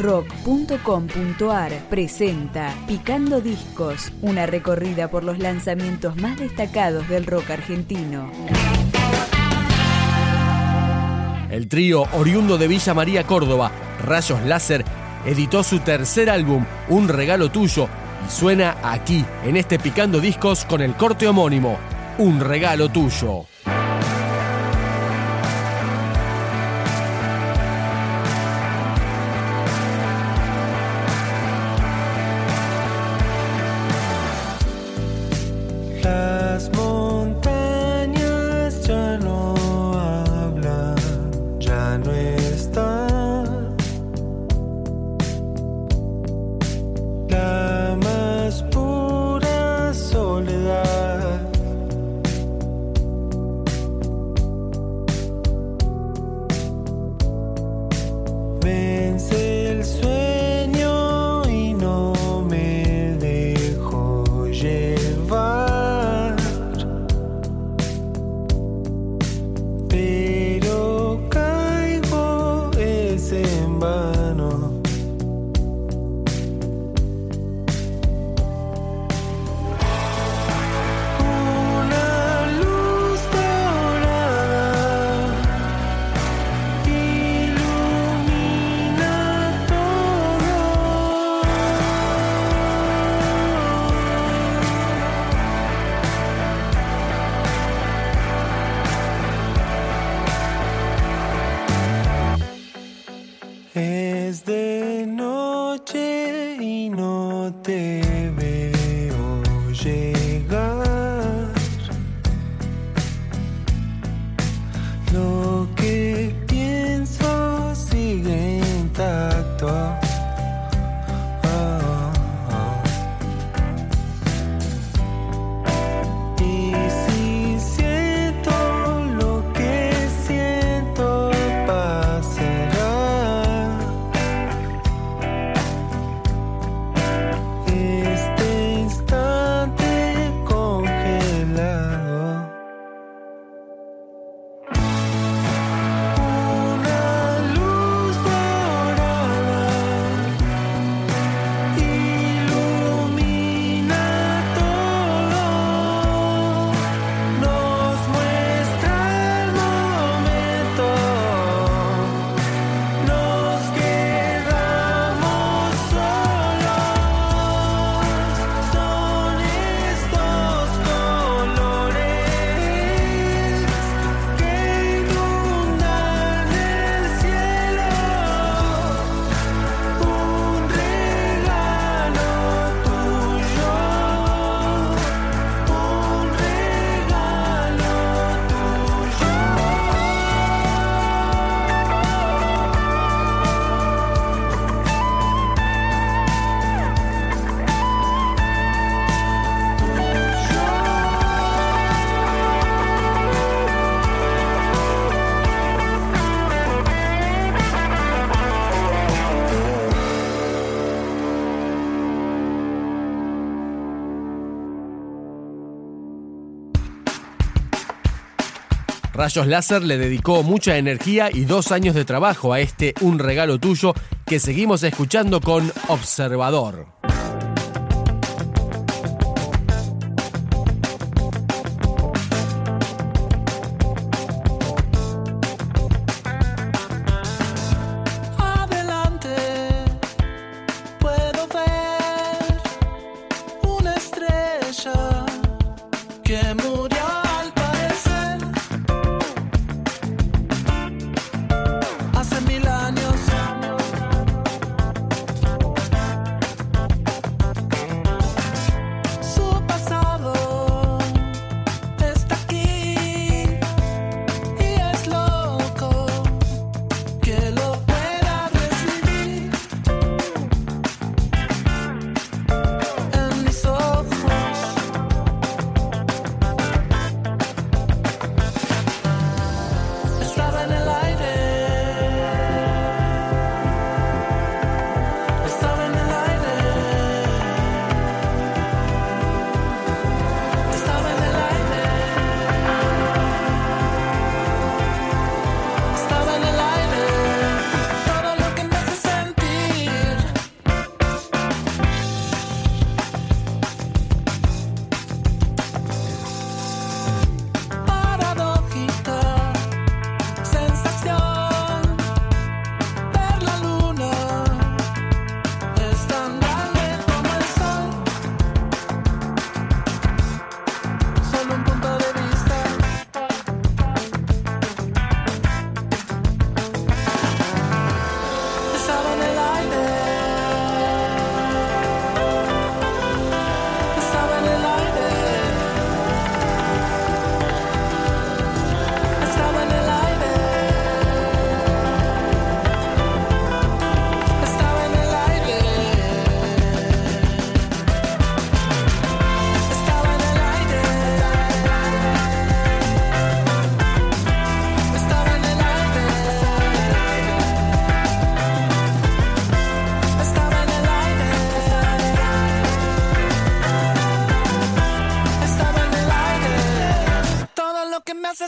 rock.com.ar presenta Picando Discos, una recorrida por los lanzamientos más destacados del rock argentino. El trío oriundo de Villa María Córdoba, Rayos Láser, editó su tercer álbum, Un regalo tuyo, y suena aquí, en este Picando Discos con el corte homónimo, Un regalo tuyo. Rayos Láser le dedicó mucha energía y dos años de trabajo a este Un regalo tuyo que seguimos escuchando con Observador.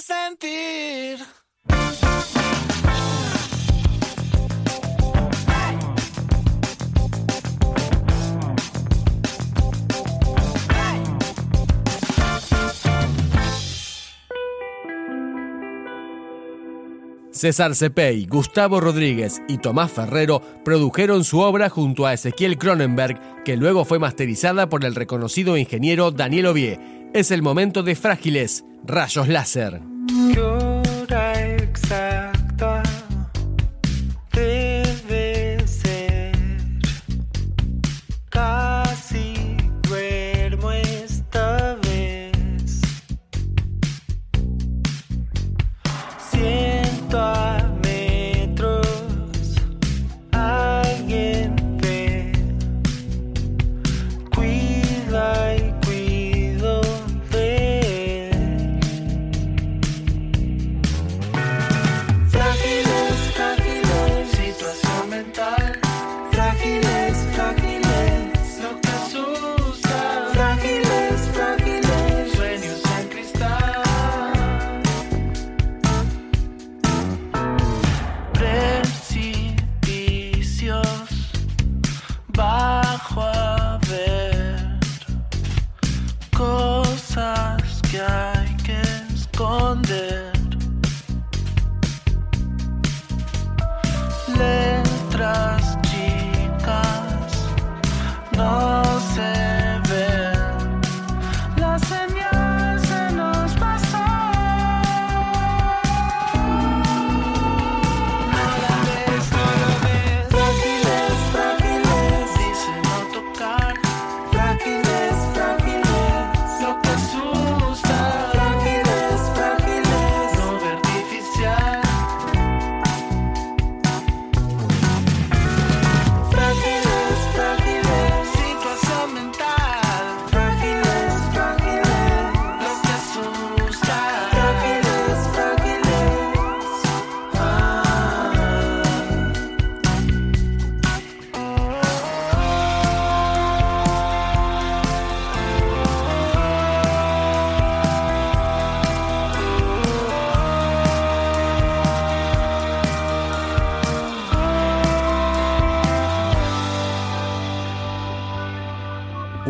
sentir. César Cepey, Gustavo Rodríguez y Tomás Ferrero produjeron su obra junto a Ezequiel Cronenberg, que luego fue masterizada por el reconocido ingeniero Daniel Ovie. Es el momento de Frágiles, Rayos Láser.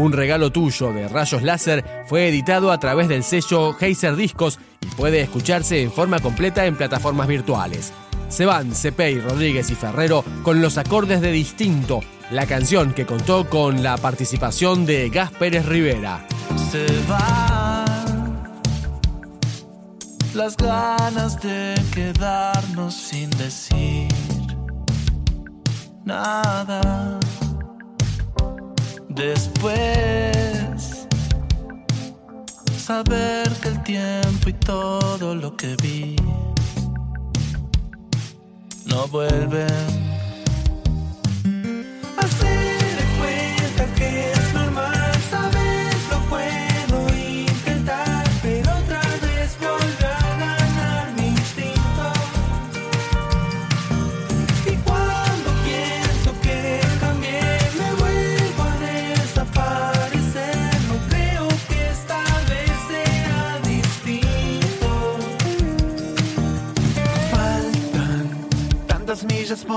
Un regalo tuyo de rayos láser fue editado a través del sello Heiser Discos y puede escucharse en forma completa en plataformas virtuales. Se van Cepey, Rodríguez y Ferrero con los acordes de Distinto, la canción que contó con la participación de Gas Pérez Rivera. Se van las ganas de quedarnos sin decir nada Después, saber que el tiempo y todo lo que vi no vuelven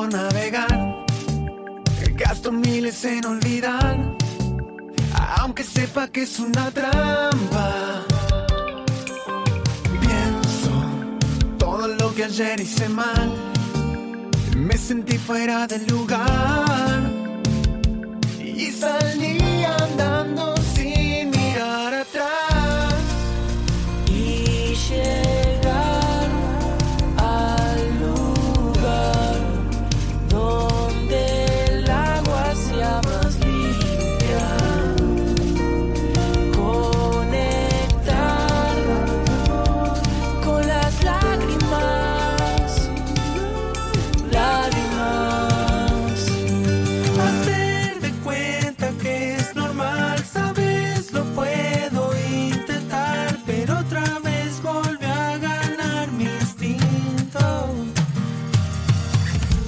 navegar. Gasto miles en olvidar, aunque sepa que es una trampa. Pienso todo lo que ayer hice mal. Me sentí fuera del lugar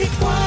Mexico.